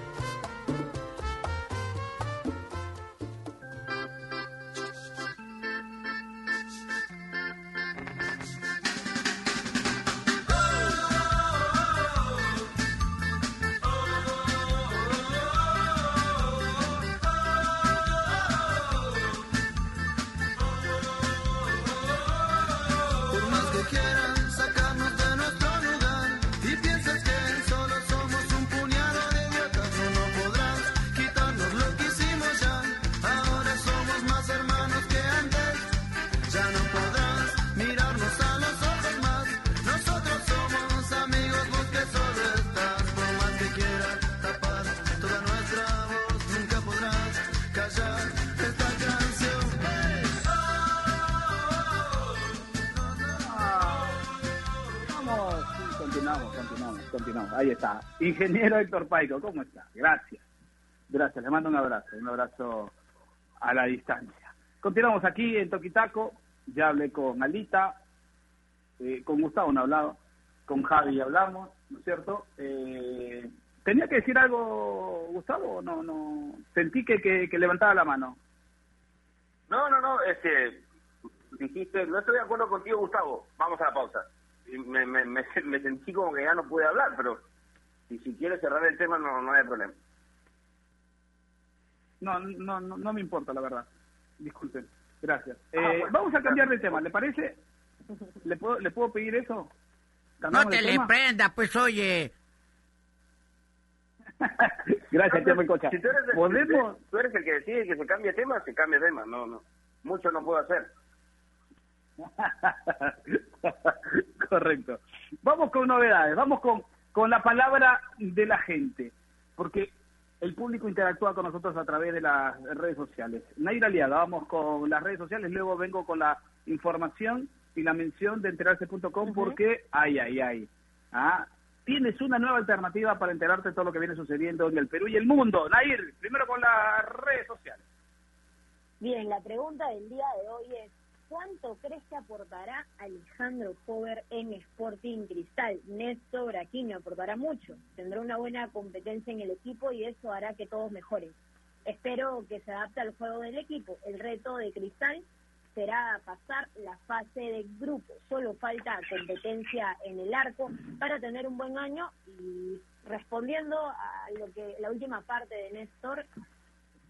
Ahí está. Ingeniero Héctor Paico, ¿cómo está? Gracias. Gracias, le mando un abrazo, un abrazo a la distancia. Continuamos aquí en Toquitaco, ya hablé con Alita, eh, con Gustavo no hablado, con Javi hablamos, ¿no es cierto? Eh, ¿Tenía que decir algo, Gustavo? No, no. Sentí que, que, que levantaba la mano. No, no, no, este, dijiste, no estoy de acuerdo contigo, Gustavo, vamos a la pausa. Y me, me, me, (laughs) me sentí como que ya no pude hablar, pero si, si quieres cerrar el tema no, no hay problema. No, no, no, no me importa, la verdad. Disculpen. Gracias. Ah, Eh, bueno. Vamos a cambiar de tema, ¿le parece? ¿Le puedo, ¿le puedo pedir eso? No ¿Cambiamos te le tema? prenda, pues oye. (laughs) Gracias, y Cocha. Si tú eres, el- tú eres el que decide que se cambie tema, se cambia de tema. No, no. Mucho no puedo hacer. (laughs) Correcto. Vamos con novedades, vamos con, con la palabra de la gente, porque el público interactúa con nosotros a través de las redes sociales. Naira Aliaga, vamos con las redes sociales, luego vengo con la información y la mención de enterarse.com porque, ay, ay, ay, ah, tienes una nueva alternativa para enterarte de todo lo que viene sucediendo en el Perú y el mundo. Nair, primero con las redes sociales. Bien, la pregunta del día de hoy es, ¿cuánto crees que aportará Alejandro Power en Sporting Cristal? Néstor Braquinho aportará mucho, tendrá una buena competencia en el equipo y eso hará que todos mejoren. Espero que se adapte al juego del equipo. El reto de Cristal será pasar la fase de grupo. Solo falta competencia en el arco para tener un buen año y respondiendo a lo que la última parte de Néstor,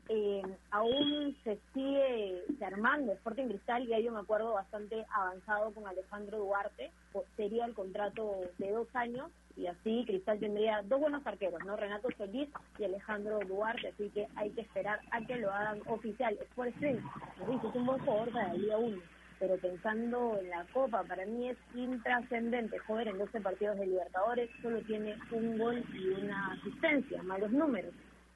eh, aún se sigue armando Sporting Cristal y hay un acuerdo bastante avanzado con Alejandro Duarte. Sería el contrato de dos años y así Cristal tendría dos buenos arqueros, ¿no? Renato Solís y Alejandro Duarte, así que hay que esperar a que lo hagan oficial. Stream nos dice, es un buen jugador para la Liga 1, pero pensando en la Copa, para mí es intrascendente. Joder, en 12 partidos de Libertadores solo tiene un gol y una asistencia, malos números.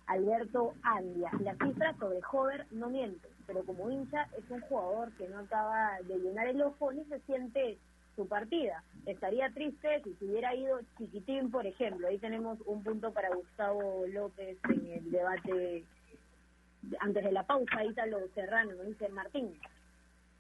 Alberto Andia. La cifra sobre Hover no miente, pero como hincha es un jugador que no acaba de llenar el ojo ni se siente su partida. Estaría triste si se hubiera ido chiquitín, por ejemplo. Ahí tenemos un punto para Gustavo López en el debate antes de la pausa. Ítalo Serrano nos dice, Martín,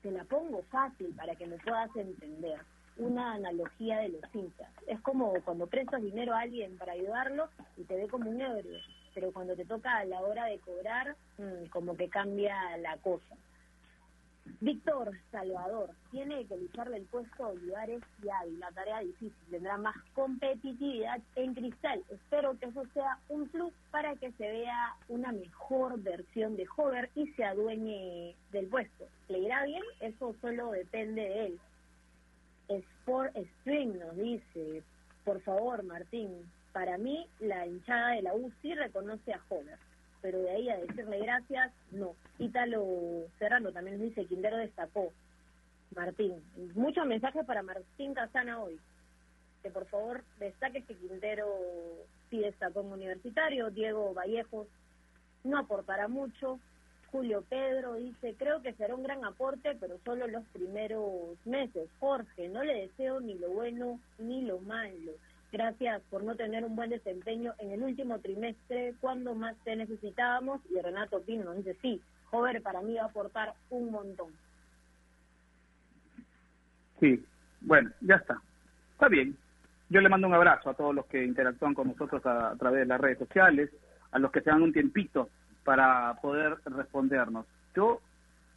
te la pongo fácil para que me puedas entender. Una analogía de los hinchas. Es como cuando prestas dinero a alguien para ayudarlo y te ve como un héroe, pero cuando te toca a la hora de cobrar, mm, como que cambia la cosa. Víctor Salvador tiene que lucharle el puesto a Olivares y Avi, la tarea difícil, tendrá más competitividad en cristal. Espero que eso sea un plus para que se vea una mejor versión de Hover y se adueñe del puesto. ¿Le irá bien? Eso solo depende de él. Sport Stream nos dice, por favor Martín, para mí la hinchada de la U sí reconoce a Hover pero de ahí a decirle gracias, no. Ítalo Serrano también dice, Quintero destacó. Martín, muchos mensajes para Martín Casana hoy. Que por favor destaque que Quintero sí destacó en universitario. Diego Vallejos no aportará mucho. Julio Pedro dice, creo que será un gran aporte, pero solo los primeros meses. Jorge, no le deseo ni lo bueno ni lo malo. Gracias por no tener un buen desempeño en el último trimestre, cuando más te necesitábamos. Y Renato Pino nos dice, sí, Jover para mí va a aportar un montón. Sí, bueno, ya está. Está bien. Yo le mando un abrazo a todos los que interactúan con nosotros a, través de las redes sociales, a los que se dan un tiempito para poder respondernos. Yo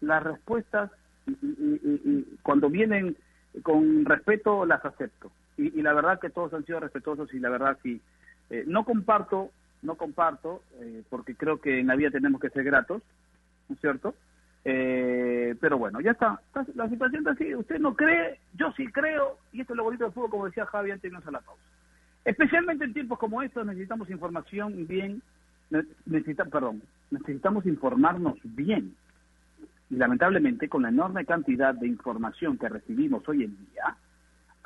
las respuestas, y cuando vienen con respeto, las acepto. Y, y la verdad que todos han sido respetuosos y la verdad sí. Eh, no comparto, no comparto, eh, porque creo que en la vida tenemos que ser gratos, ¿no es cierto? Eh, pero bueno, ya está. La situación está así. Usted no cree, yo sí creo, y esto es lo bonito del fútbol, como decía Javi antes de irnos a la pausa. Especialmente en tiempos como estos necesitamos información bien, ne- necesita, perdón, necesitamos informarnos bien. Y lamentablemente con la enorme cantidad de información que recibimos hoy en día,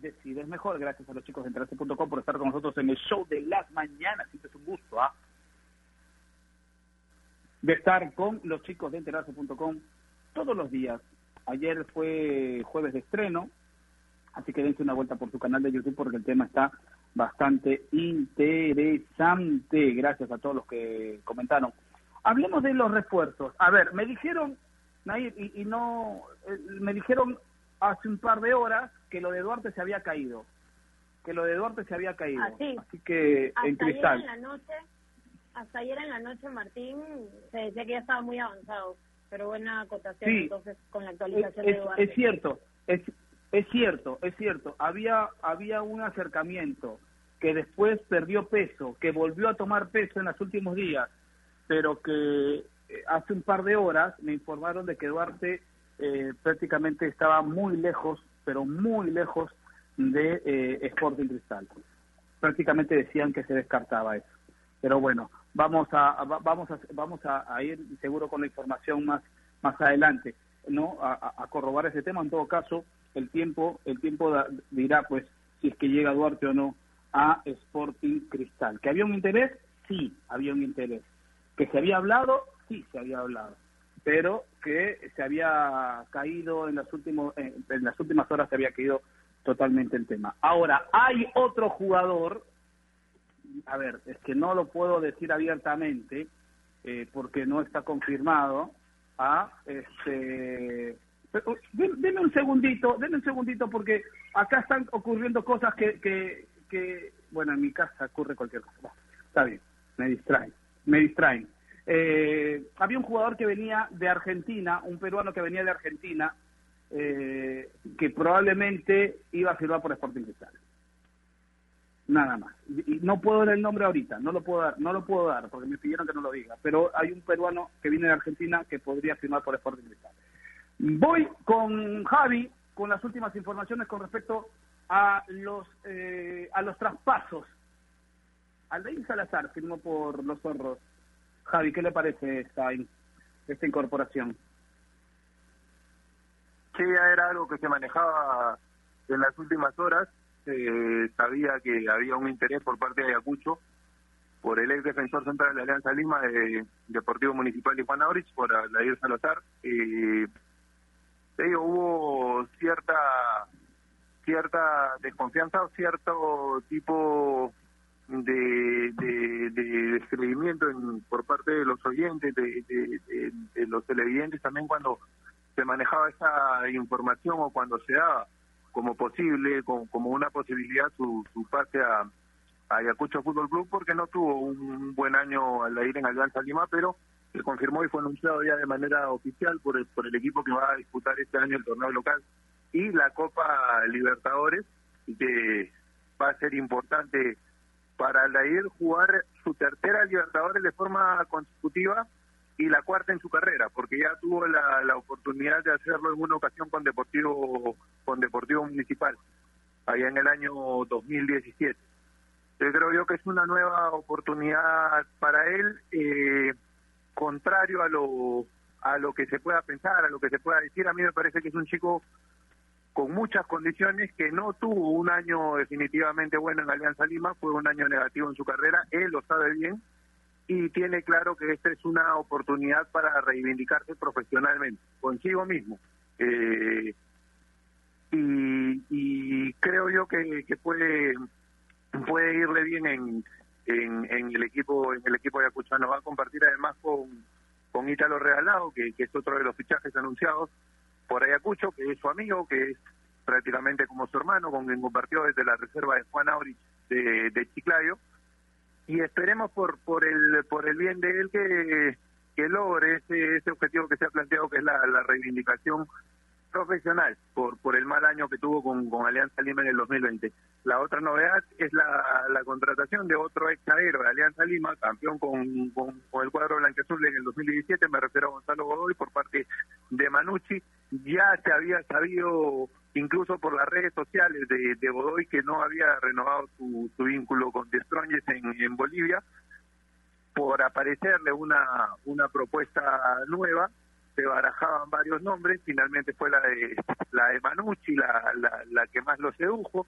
decides mejor. Gracias a los chicos de enterarse.com por estar con nosotros en el show de las mañanas. Siempre es un gusto, ¿ah? De estar con los chicos de enterarse.com todos los días. Ayer fue jueves de estreno, así que dense una vuelta por su canal de YouTube porque el tema está bastante interesante. Gracias a todos los que comentaron. Hablemos de los refuerzos. A ver, me dijeron, Nair, y, y no, eh, me dijeron hace un par de horas que lo de Duarte se había caído. Que lo de Duarte se había caído. Así. Así que Hasta en cristal. ayer en la noche, hasta ayer en la noche, Martín se decía que ya estaba muy avanzado, pero buena acotación Sí. entonces con la actualización es- de Duarte. es cierto, es, es cierto, es cierto. Había, había un acercamiento que después perdió peso, que volvió a tomar peso en los últimos días, pero que eh, hace un par de horas me informaron de que Duarte eh, prácticamente estaba muy lejos, pero muy lejos de eh, Sporting Cristal. Prácticamente decían que se descartaba eso. Pero bueno, vamos a, a- va- vamos a, vamos a, ir seguro con la información más más adelante, no a, a- corroborar ese tema. En todo caso, el tiempo el tiempo dirá pues si es que llega Duarte o no a Sporting Cristal. Que había un interés, sí, había un interés. Que se había hablado, sí, se había hablado. Pero que se había caído en las últimos en, en las últimas horas se había caído totalmente el tema. Ahora hay otro jugador a ver, es que no lo puedo decir abiertamente eh, porque no está confirmado. Ah, este, denme un segundito, denme un segundito porque acá están ocurriendo cosas que, que, que bueno, en mi casa ocurre cualquier cosa. Está bien, me distraen, me distraen. Eh, había un jugador que venía de Argentina, un peruano que venía de Argentina, eh, que probablemente iba a firmar por Sporting Cristal nada más. Y no puedo dar el nombre ahorita, no lo puedo dar, no lo puedo dar porque me pidieron que no lo diga, pero hay un peruano que viene de Argentina que podría firmar por Sporting Cristal. Voy con Javi con las últimas informaciones con respecto a los eh, a los traspasos. Aldair Salazar firmó por los zorros. Javi, ¿qué le parece esta, esta incorporación? Sí, era algo que se manejaba en las últimas horas. Eh, sabía que había un interés por parte de Ayacucho por el ex defensor central de la Alianza Lima, de Deportivo Municipal de Juan Aurich, por Aldair Salazar. Eh, te digo, hubo cierta cierta desconfianza, cierto tipo de, de, descreimiento en- por parte de los oyentes, de, los televidentes también cuando se manejaba esa información o cuando se daba como posible, como, como una posibilidad su, su pase a, a Ayacucho Fútbol Club porque no tuvo un buen año al ir en Alianza Lima, pero se confirmó y fue anunciado ya de manera oficial por el, por el equipo que va a disputar este año el torneo local y la Copa Libertadores, que va a ser importante para Aldair jugar su tercera Libertadores de forma consecutiva y la cuarta en su carrera, porque ya tuvo la, la oportunidad de hacerlo en una ocasión con Deportivo con Deportivo Municipal, allá en el año 2017. Yo creo yo que es una nueva oportunidad para él, eh, contrario a lo a lo que se pueda pensar, a lo que se pueda decir. A mí me parece que es un chico con muchas condiciones que no tuvo un año definitivamente bueno en Alianza Lima, fue un año negativo en su carrera, él lo sabe bien y tiene claro que esta es una oportunidad para reivindicarse profesionalmente, consigo mismo. Eh, y, y creo yo que, puede puede irle bien en, en, el equipo en el equipo de Ayacuchano. Va a compartir además con, con Ítalo Regalado, que es otro de los fichajes anunciados por Ayacucho, que es su amigo, que es prácticamente como su hermano, con quien compartió desde la reserva de Juan Aurich de, de Chiclayo. Y esperemos por por el por el bien de él que, que logre ese, ese objetivo que se ha planteado, que es la, la reivindicación profesional por por el mal año que tuvo con, con Alianza Lima en el 2020. La otra novedad es la, la contratación de otro ex de Alianza Lima, campeón con, con, el cuadro blanqueazul en el 2017, me refiero a Gonzalo Godoy por parte de Manucci. Ya se había sabido, incluso por las redes sociales de, de Godoy, que no había renovado su, su vínculo con Stronges en, en Bolivia, por aparecerle una, una propuesta nueva se barajaban varios nombres, finalmente fue la de la de Manucci la, la, la que más lo sedujo,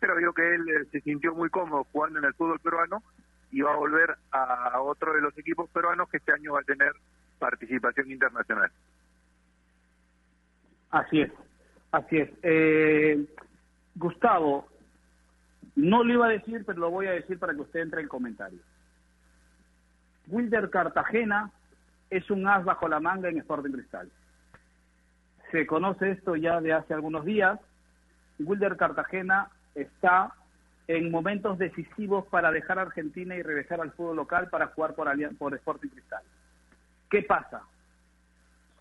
pero vio que él eh, se sintió muy cómodo jugando en el fútbol peruano y va a volver a otro de los equipos peruanos que este año va a tener participación internacional. Así es, así es. Eh, Gustavo, no lo iba a decir, pero lo voy a decir para que usted entre en comentario. Wilder Cartagena es un as bajo la manga en Sporting Cristal. Se conoce esto ya de hace algunos días. Wilder Cartagena está en momentos decisivos para dejar Argentina y regresar al fútbol local para jugar por, por Sporting Cristal. ¿Qué pasa?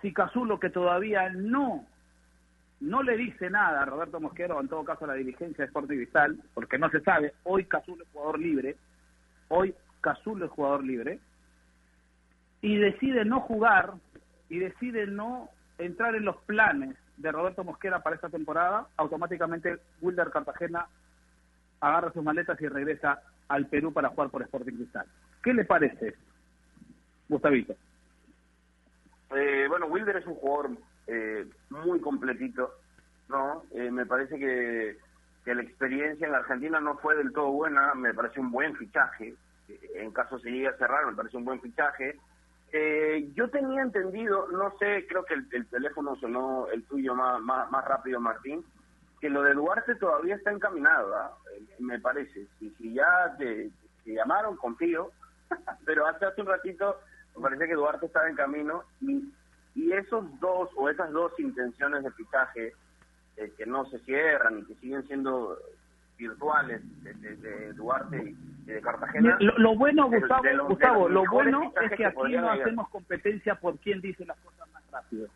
Si Casulo, que todavía no, no le dice nada a Roberto Mosquero, en todo caso a la dirigencia de Sporting Cristal, porque no se sabe, hoy Casulo es jugador libre, hoy Casulo es jugador libre, y decide no jugar y decide no entrar en los planes de Roberto Mosquera para esta temporada, automáticamente Wilder Cartagena agarra sus maletas y regresa al Perú para jugar por Sporting Cristal. ¿Qué le parece, Gustavito? Eh, bueno, Wilder es un jugador eh, muy completito, ¿no? Eh, me parece que, que la experiencia en Argentina no fue del todo buena, me parece un buen fichaje, en caso se llegue a cerrar, me parece un buen fichaje, eh, yo tenía entendido, no sé, creo que el, teléfono sonó el tuyo más, más, rápido, Martín, que lo de Duarte todavía está encaminado, ¿ah? eh, me parece. Si, si ya te, llamaron, confío, (laughs) pero hace, hace un ratito me parece que Duarte estaba en camino y, y esos dos o esas dos intenciones de fichaje eh, que no se cierran y que siguen siendo virtuales de, Duarte y de Cartagena. Lo, bueno, Gustavo, Gustavo lo bueno es que aquí no hacemos competencia por quién dice las cosas más rápido.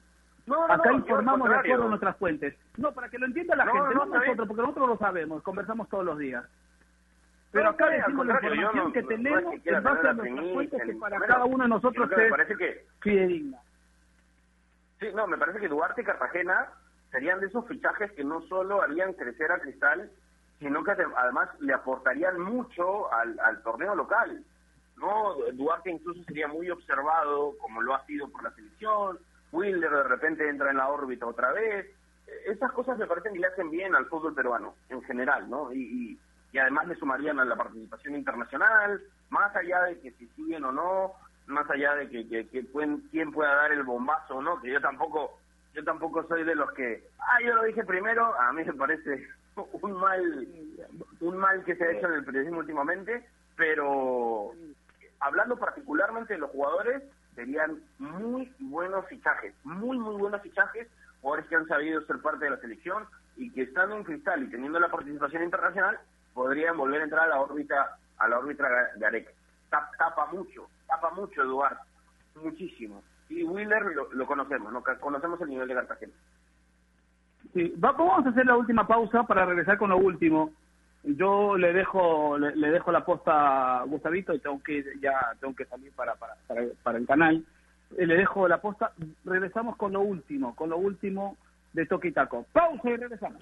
Acá informamos de acuerdo a nuestras fuentes. No, para que lo entienda la gente, no, nosotros, porque nosotros lo sabemos, conversamos todos los días. Pero acá decimos la información que tenemos en base a nuestras fuentes que para cada uno de nosotros es parece que, fidedigna. Sí, no, me parece que Duarte y Cartagena serían de esos fichajes que no solo harían crecer a Cristal, sino que además le aportarían mucho al, torneo local. no Duarte incluso sería muy observado, como lo ha sido por la selección, Wilder de repente entra en la órbita otra vez. Esas cosas me parecen que le hacen bien al fútbol peruano, en general, ¿no? Y, y, además le sumarían a la participación internacional, más allá de que si siguen o no, más allá de que, que, que pueden, quién pueda dar el bombazo o no, que yo tampoco yo tampoco soy de los que, ah, yo lo dije primero, a mí me parece (laughs) un mal un mal que se ha hecho en el periodismo últimamente, pero hablando particularmente de los jugadores, serían muy buenos fichajes, muy muy buenos fichajes, jugadores que han sabido ser parte de la selección y que estando en cristal y teniendo la participación internacional, podrían volver a entrar a la órbita a la órbita de Areca. Tapa mucho, tapa mucho Eduardo, muchísimo. Y Wheeler lo, lo conocemos, ¿no? conocemos el nivel de Cartagena. Sí, vamos a hacer la última pausa para regresar con lo último. Yo le dejo le, dejo la posta a Gustavito y tengo que ya tengo que salir para para, para, el canal. Eh, le dejo la posta. Regresamos con lo último, con lo último de Toki Taco. Pausa y regresamos.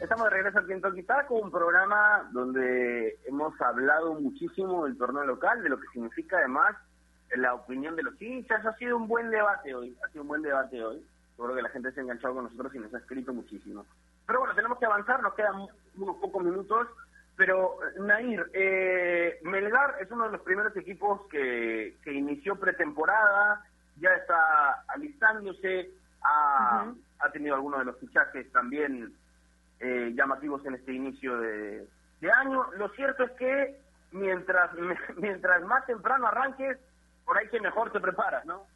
Estamos de regreso aquí en Toquitaco, un programa donde hemos hablado muchísimo del torneo local, de lo que significa además la opinión de los hinchas. Ha sido un buen debate hoy, ha sido un buen debate hoy. Seguro que la gente se ha enganchado con nosotros y nos ha escrito muchísimo. Pero bueno, tenemos que avanzar, nos quedan unos pocos minutos. Pero, Nair, eh, Melgar es uno de los primeros equipos que, que inició pretemporada, ya está alistándose, ha, ha tenido algunos de los fichajes también eh, llamativos en este inicio de, año. Lo cierto es que mientras (laughs) mientras más temprano arranques, por ahí que mejor te preparas, ¿no?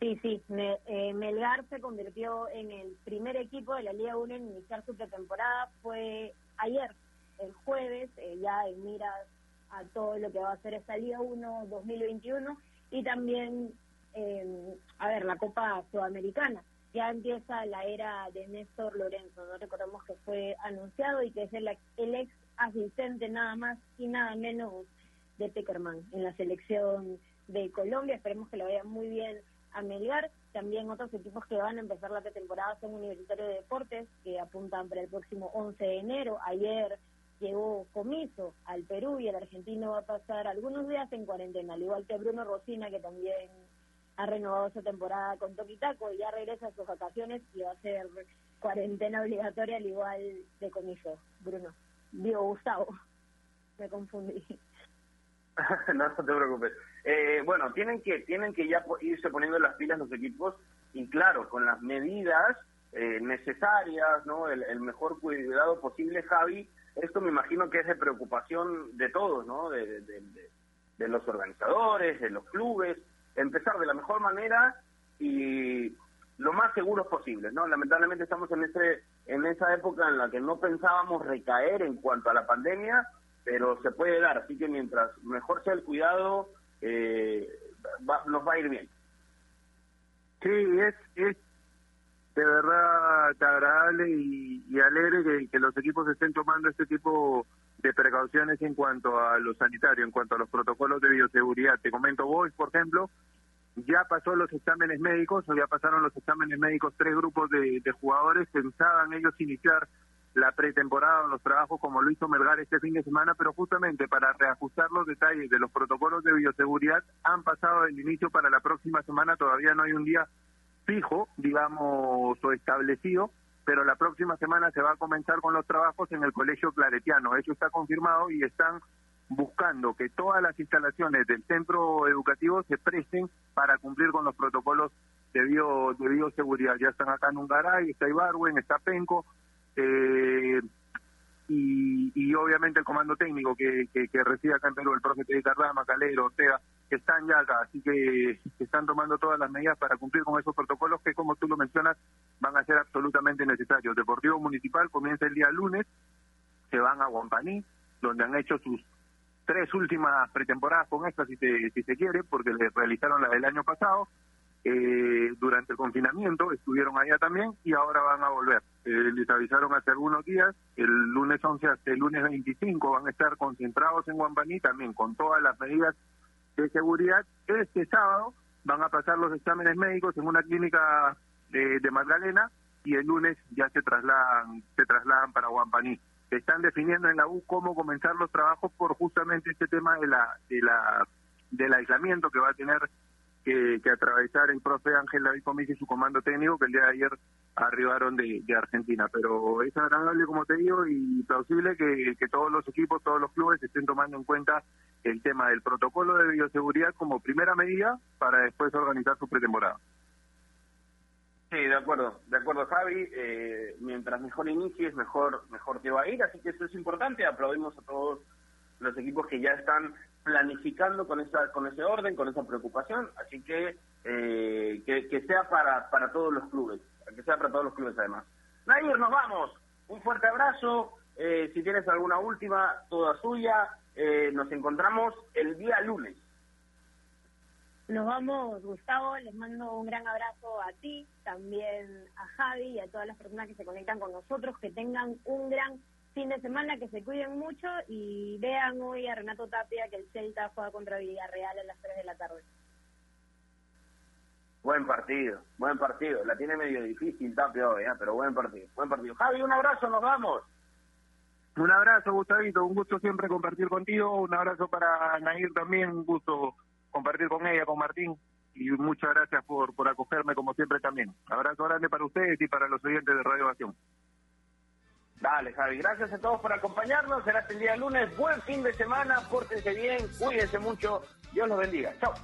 Sí, sí, eh, Melgar se convirtió en el primer equipo de la Liga 1 en iniciar su pretemporada. Fue ayer, el jueves, eh, ya en miras a todo lo que va a ser esta Liga 1 2021 y también, eh, a ver, la Copa Sudamericana. Ya empieza la era de Néstor Lorenzo, ¿no? Recordemos que fue anunciado y que es el, ex asistente nada más y nada menos de Peckerman en la selección de Colombia. Esperemos que lo vaya muy bien a Melgar. También otros equipos que van a empezar la pretemporada son Universitario de Deportes, que apuntan para el próximo 11 de enero. Ayer llegó Comiso al Perú y el argentino va a pasar algunos días en cuarentena, al igual que Bruno Rosina, que también ha renovado su temporada con Toquitaco y ya regresa a sus vacaciones y va a ser cuarentena obligatoria al igual de Comiso, Bruno. Digo, Gustavo, me confundí. (laughs) no, te preocupes. Eh, bueno, tienen que tienen que ya irse poniendo las pilas los equipos y claro, con las medidas eh, necesarias, ¿no? El, mejor cuidado posible, Javi. Esto me imagino que es de preocupación de todos, ¿no? De los organizadores, de los clubes. Empezar de la mejor manera y lo más seguros posible, ¿no? Lamentablemente estamos en ese en esa época en la que no pensábamos recaer en cuanto a la pandemia pero se puede dar, así que mientras mejor sea el cuidado, eh, nos va a ir bien. Sí, es, es de verdad agradable y, alegre que, los equipos estén tomando este tipo de precauciones en cuanto a lo sanitario, en cuanto a los protocolos de bioseguridad. Te comento, vos, por ejemplo, ya pasó los exámenes médicos, o ya pasaron los exámenes médicos tres grupos de, de jugadores, pensaban ellos iniciar la pretemporada o los trabajos como lo hizo Melgar este fin de semana, pero justamente para reajustar los detalles de los protocolos de bioseguridad han pasado el inicio para la próxima semana, todavía no hay un día fijo, digamos, o establecido, pero la próxima semana se va a comenzar con los trabajos en el Colegio Claretiano. Eso está confirmado y están buscando que todas las instalaciones del centro educativo se presten para cumplir con los protocolos de, bio, de bioseguridad. Ya están acá en Ungaray, está Ibarwen, está Penco, eh, y, obviamente el comando técnico que, que, reside acá en Perú, el profe de Cardama, Calero, Ortega, que están ya acá, así que, están tomando todas las medidas para cumplir con esos protocolos que, como tú lo mencionas, van a ser absolutamente necesarios. Deportivo Municipal comienza el día lunes, se van a Guampaní, donde han hecho sus tres últimas pretemporadas con esta, si, si se quiere, porque le realizaron la del año pasado, eh, durante el confinamiento, estuvieron allá también y ahora van a volver. Eh, les avisaron hace algunos días, el lunes 11 hasta el lunes 25 van a estar concentrados en Guampaní también con todas las medidas de seguridad. Este sábado van a pasar los exámenes médicos en una clínica de, Magdalena y el lunes ya se trasladan, se trasladan para Guampaní. Están definiendo en la U cómo comenzar los trabajos por justamente este tema de la, de la, del aislamiento que va a tener que, atravesar el profe Ángel David Comis y su comando técnico que el día de ayer arribaron de, Argentina. Pero es agradable, como te digo, y plausible que, todos los equipos, todos los clubes estén tomando en cuenta el tema del protocolo de bioseguridad como primera medida para después organizar su pretemporada. Sí, de acuerdo, de acuerdo Javi, eh, mientras mejor inicies, mejor, mejor te va a ir, así que eso es importante, aplaudimos a todos los equipos que ya están planificando con esa con ese orden, con esa preocupación, así que eh, que, sea para, para todos los clubes, que sea para todos los clubes además. Nair, nos vamos, un fuerte abrazo, eh, si tienes alguna última, toda suya, eh, nos encontramos el día lunes. Nos vamos, Gustavo, les mando un gran abrazo a ti, también a Javi y a todas las personas que se conectan con nosotros, que tengan un gran fin de semana, que se cuiden mucho y vean hoy a Renato Tapia que el Celta juega contra Villarreal a las 3 de la tarde. Buen partido, buen partido. La tiene medio difícil Tapia hoy, ¿eh? pero buen partido, buen partido. Javi, un abrazo, nos vamos. Un abrazo, Gustavito, un gusto siempre compartir contigo. Un abrazo para Nair también, un gusto compartir con ella, con Martín, y muchas gracias por, acogerme como siempre también. Abrazo grande para ustedes y para los oyentes de Radio Ovación. Dale, Javi. Gracias a todos por acompañarnos. Será hasta el día lunes. Buen fin de semana. Pórtense bien. Cuídense mucho. Dios los bendiga. Chao.